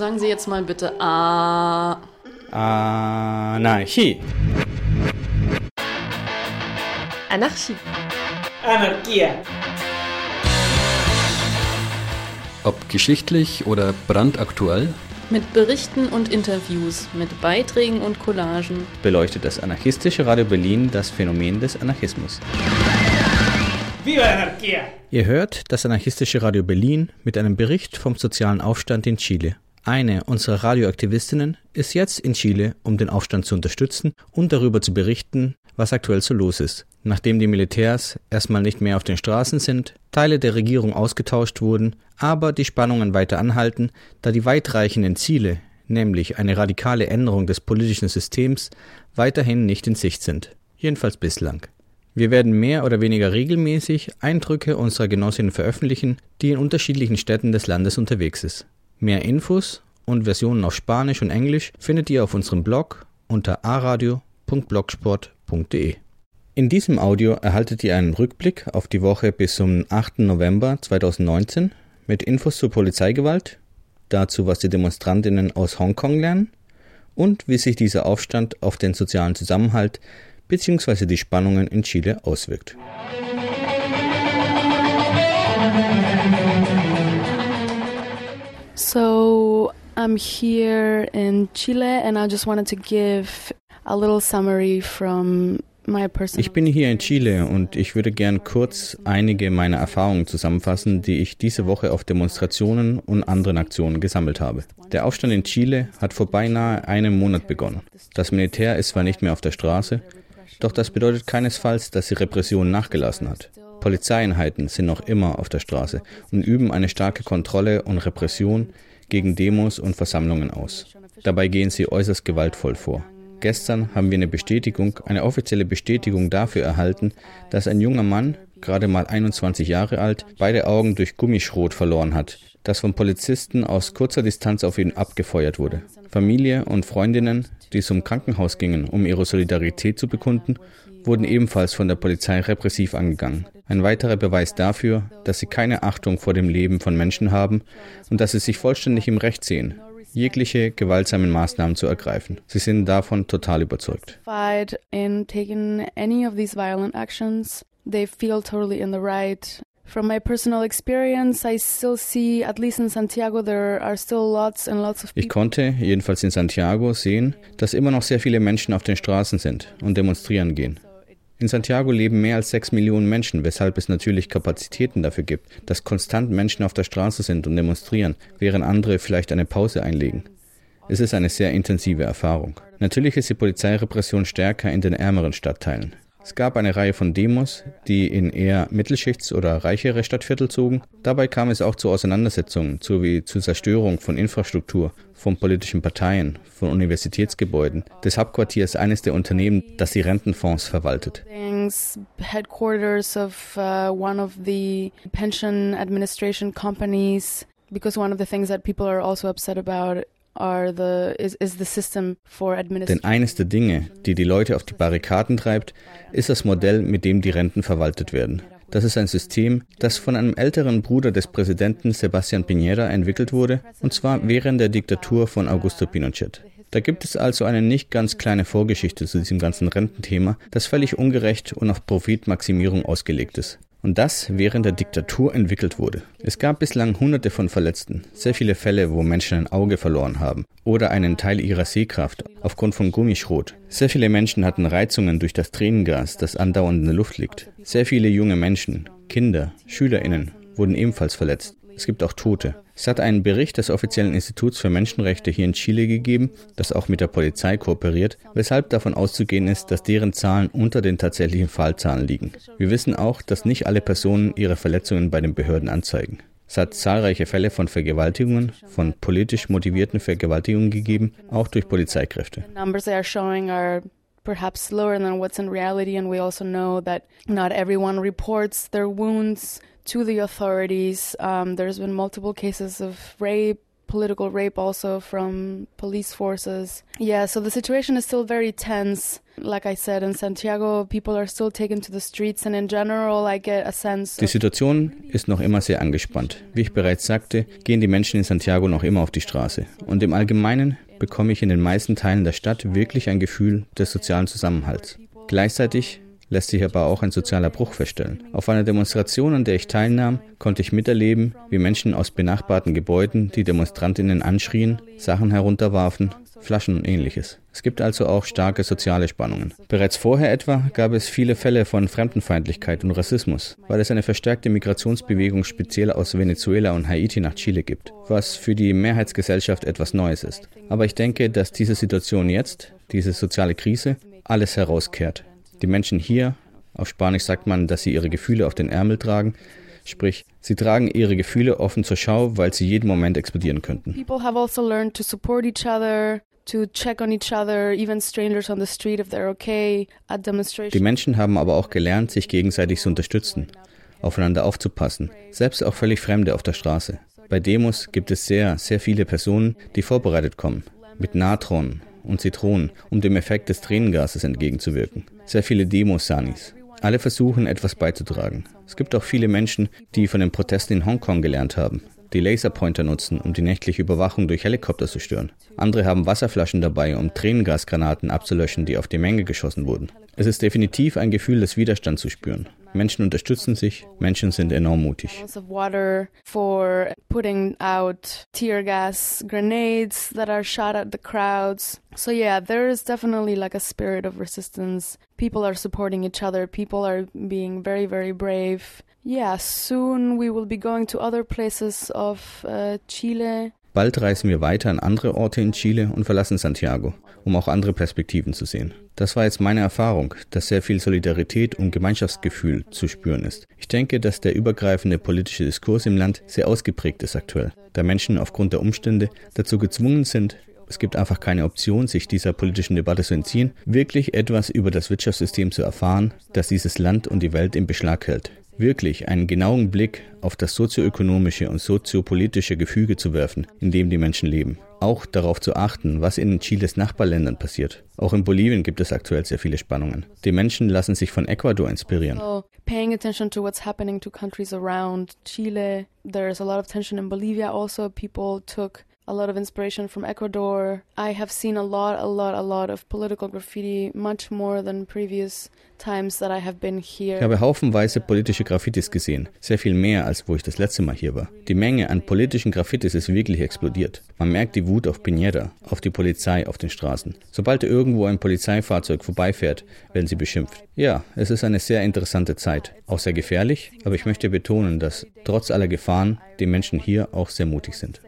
Sagen Sie jetzt mal bitte A. Anarchie. Anarchie. Anarchia. Ob geschichtlich oder brandaktuell, Mit Berichten und Interviews, mit Beiträgen und Collagen. beleuchtet das anarchistische Radio Berlin das Phänomen des Anarchismus. Viva la anarquía. Ihr hört das anarchistische Radio Berlin mit einem Bericht vom sozialen Aufstand in Chile. Eine unserer Radioaktivistinnen ist jetzt in Chile, um den Aufstand zu unterstützen und darüber zu berichten, was aktuell so los ist. Nachdem die Militärs erstmal nicht mehr auf den Straßen sind, Teile der Regierung ausgetauscht wurden, aber die Spannungen weiter anhalten, da die weitreichenden Ziele, nämlich eine radikale Änderung des politischen Systems, weiterhin nicht in Sicht sind. Jedenfalls bislang. Wir werden mehr oder weniger regelmäßig Eindrücke unserer Genossinnen veröffentlichen, die in unterschiedlichen Städten des Landes unterwegs ist. Mehr Infos und Versionen auf Spanisch und Englisch findet ihr auf unserem Blog unter aradio.blogsport.de. In diesem Audio erhaltet ihr einen Rückblick auf die Woche bis zum 8. November 2019 mit Infos zur Polizeigewalt, dazu was die Demonstrantinnen aus Hongkong lernen und wie sich dieser Aufstand auf den sozialen Zusammenhalt bzw. die Spannungen in Chile auswirkt. So I'm here in Chile, and I just wanted to give a little summary from my personal. Ich bin hier in Chile und ich würde gern kurz einige meiner Erfahrungen zusammenfassen, die ich diese Woche auf Demonstrationen und anderen Aktionen gesammelt habe. Der Aufstand in Chile hat vor beinahe einem Monat begonnen. Das Militär ist zwar nicht mehr auf der Straße, doch das bedeutet keinesfalls, dass die Repression nachgelassen hat. Polizeieinheiten sind noch immer auf der Straße und üben eine starke Kontrolle und Repression gegen Demos und Versammlungen aus. Dabei gehen sie äußerst gewaltvoll vor. Gestern haben wir eine Bestätigung, eine offizielle Bestätigung dafür erhalten, dass ein junger Mann, gerade mal 21 Jahre alt, beide Augen durch Gummischrot verloren hat, das von Polizisten aus kurzer Distanz auf ihn abgefeuert wurde. Familie und Freundinnen, die zum Krankenhaus gingen, um ihre Solidarität zu bekunden, wurden ebenfalls von der Polizei repressiv angegangen. Ein weiterer Beweis dafür, dass sie keine Achtung vor dem Leben von Menschen haben und dass sie sich vollständig im Recht sehen, jegliche gewaltsamen Maßnahmen zu ergreifen. Sie sind davon total überzeugt. They feel totally in the right. From my personal experience, I still see, at least in Santiago, there are still lots and lots of Ich people. konnte, jedenfalls in Santiago, sehen, dass immer noch sehr viele Menschen auf den Straßen sind und demonstrieren gehen. In Santiago leben mehr als sechs Millionen Menschen, weshalb es natürlich Kapazitäten dafür gibt, dass konstant Menschen auf der Straße sind und demonstrieren, während andere vielleicht eine Pause einlegen. Es ist eine sehr intensive Erfahrung. Natürlich ist die Polizeirepression stärker in den ärmeren Stadtteilen. Es gab eine Reihe von Demos, die in eher Mittelschichts- oder reichere Stadtviertel zogen. Dabei kam es auch zu Auseinandersetzungen sowie zur Zerstörung von Infrastruktur, von politischen Parteien, von Universitätsgebäuden, des Hauptquartiers eines der Unternehmen, das die Rentenfonds verwaltet. Uh, because one of the things that people are also upset about Denn eines der Dinge, die die Leute auf die Barrikaden treibt, ist das Modell, mit dem die Renten verwaltet werden. Das ist ein System, das von einem älteren Bruder des Präsidenten Sebastián Piñera entwickelt wurde, und zwar während der Diktatur von Augusto Pinochet. Da gibt es also eine nicht ganz kleine Vorgeschichte zu diesem ganzen Rententhema, das völlig ungerecht und auf Profitmaximierung ausgelegt ist. Und das während der Diktatur entwickelt wurde. Es gab bislang hunderte von Verletzten, sehr viele Fälle, wo Menschen ein Auge verloren haben oder einen Teil ihrer Sehkraft aufgrund von Gummischrot. Sehr viele Menschen hatten Reizungen durch das Tränengas, das andauernd in der Luft liegt. Sehr viele junge Menschen, Kinder, SchülerInnen wurden ebenfalls verletzt. Es gibt auch Tote. Es hat einen Bericht des offiziellen Instituts für Menschenrechte hier in Chile gegeben, das auch mit der Polizei kooperiert, weshalb davon auszugehen ist, dass deren Zahlen unter den tatsächlichen Fallzahlen liegen. Wir wissen auch, dass nicht alle Personen ihre Verletzungen bei den Behörden anzeigen. Es hat zahlreiche Fälle von Vergewaltigungen, von politisch motivierten Vergewaltigungen gegeben, auch durch Polizeikräfte. The numbers they are showing are perhaps lower than what's in reality, and we also know that not everyone reports their wounds to the authorities. Um, there's been multiple cases of rape political rape also from police forces. Yeah, so the situation is still very tense. Like I said, in Santiago, people are still taken to the streets, and in general, I get a sense. Die Situation ist noch immer sehr angespannt. Wie ich bereits sagte, gehen die Menschen in Santiago noch immer auf die Straße. Und im Allgemeinen bekomme ich in den meisten Teilen der Stadt wirklich ein Gefühl des sozialen Zusammenhalts. Gleichzeitig lässt sich aber auch ein sozialer Bruch feststellen. Auf einer Demonstration, an der ich teilnahm, konnte ich miterleben, wie Menschen aus benachbarten Gebäuden die Demonstrantinnen anschrien, Sachen herunterwarfen, Flaschen und ähnliches. Es gibt also auch starke soziale Spannungen. Bereits vorher etwa gab es viele Fälle von Fremdenfeindlichkeit und Rassismus, weil es eine verstärkte Migrationsbewegung speziell aus Venezuela und Haiti nach Chile gibt, was für die Mehrheitsgesellschaft etwas Neues ist. Aber ich denke, dass diese Situation jetzt, diese soziale Krise, alles herauskehrt. Die Menschen hier, auf Spanisch sagt man, dass sie ihre Gefühle auf den Ärmel tragen, sprich, sie tragen ihre Gefühle offen zur Schau, weil sie jeden Moment explodieren könnten. People have also learned to support each other, to check on each other, even strangers on the street if they're okay at demonstrations. Die Menschen haben aber auch gelernt, sich gegenseitig zu unterstützen, aufeinander aufzupassen, selbst auch völlig Fremde auf der Straße. Bei Demos gibt es sehr, sehr viele Personen, die vorbereitet kommen, mit Natron, und Zitronen, um dem Effekt des Tränengases entgegenzuwirken. Sehr viele Demos-Sanis. Alle versuchen, etwas beizutragen. Es gibt auch viele Menschen, die von den Protesten in Hongkong gelernt haben, die Laserpointer nutzen, um die nächtliche Überwachung durch Helikopter zu stören. Andere haben Wasserflaschen dabei, um Tränengasgranaten abzulöschen, die auf die Menge geschossen wurden. Es ist definitiv ein Gefühl des Widerstands zu spüren. Menschen unterstützen sich, Menschen sind enorm mutig. So yeah, there is definitely like a spirit of resistance. People are supporting each other. People are being very, very brave. Yeah, soon we will be going to other places of uh, Chile. Bald reisen wir weiter an andere Orte in Chile und verlassen Santiago, um auch andere Perspektiven zu sehen. Das war jetzt meine Erfahrung, dass sehr viel Solidarität und Gemeinschaftsgefühl zu spüren ist. Ich denke, dass der übergreifende politische Diskurs im Land sehr ausgeprägt ist aktuell, da Menschen aufgrund der Umstände dazu gezwungen sind, es gibt einfach keine Option, sich dieser politischen Debatte zu entziehen, wirklich etwas über das Wirtschaftssystem zu erfahren, das dieses Land und die Welt in Beschlag hält wirklich einen genauen Blick auf das sozioökonomische und soziopolitische Gefüge zu werfen, in dem die Menschen leben. Auch darauf zu achten, was in Chiles Nachbarländern passiert. Auch in Bolivien gibt es aktuell sehr viele Spannungen. Die Menschen lassen sich von Ecuador inspirieren. So paying attention to what's happening to countries around Chile. There's a lot of tension in Bolivia also. People took a lot of inspiration from Ecuador. I have seen a lot, a lot, a lot of political graffiti, much more than previous times that I have been here. Ich habe haufenweise politische Graffitis gesehen, sehr viel mehr als wo ich das letzte Mal hier war. Die Menge an politischen Graffitis ist wirklich explodiert. Man merkt die Wut auf Piñera, auf die Polizei auf den Straßen. Sobald irgendwo ein Polizeifahrzeug vorbeifährt, werden sie beschimpft. Ja, es ist eine sehr interessante Zeit, auch sehr gefährlich, aber ich möchte betonen, dass trotz aller Gefahren die Menschen hier auch sehr mutig sind.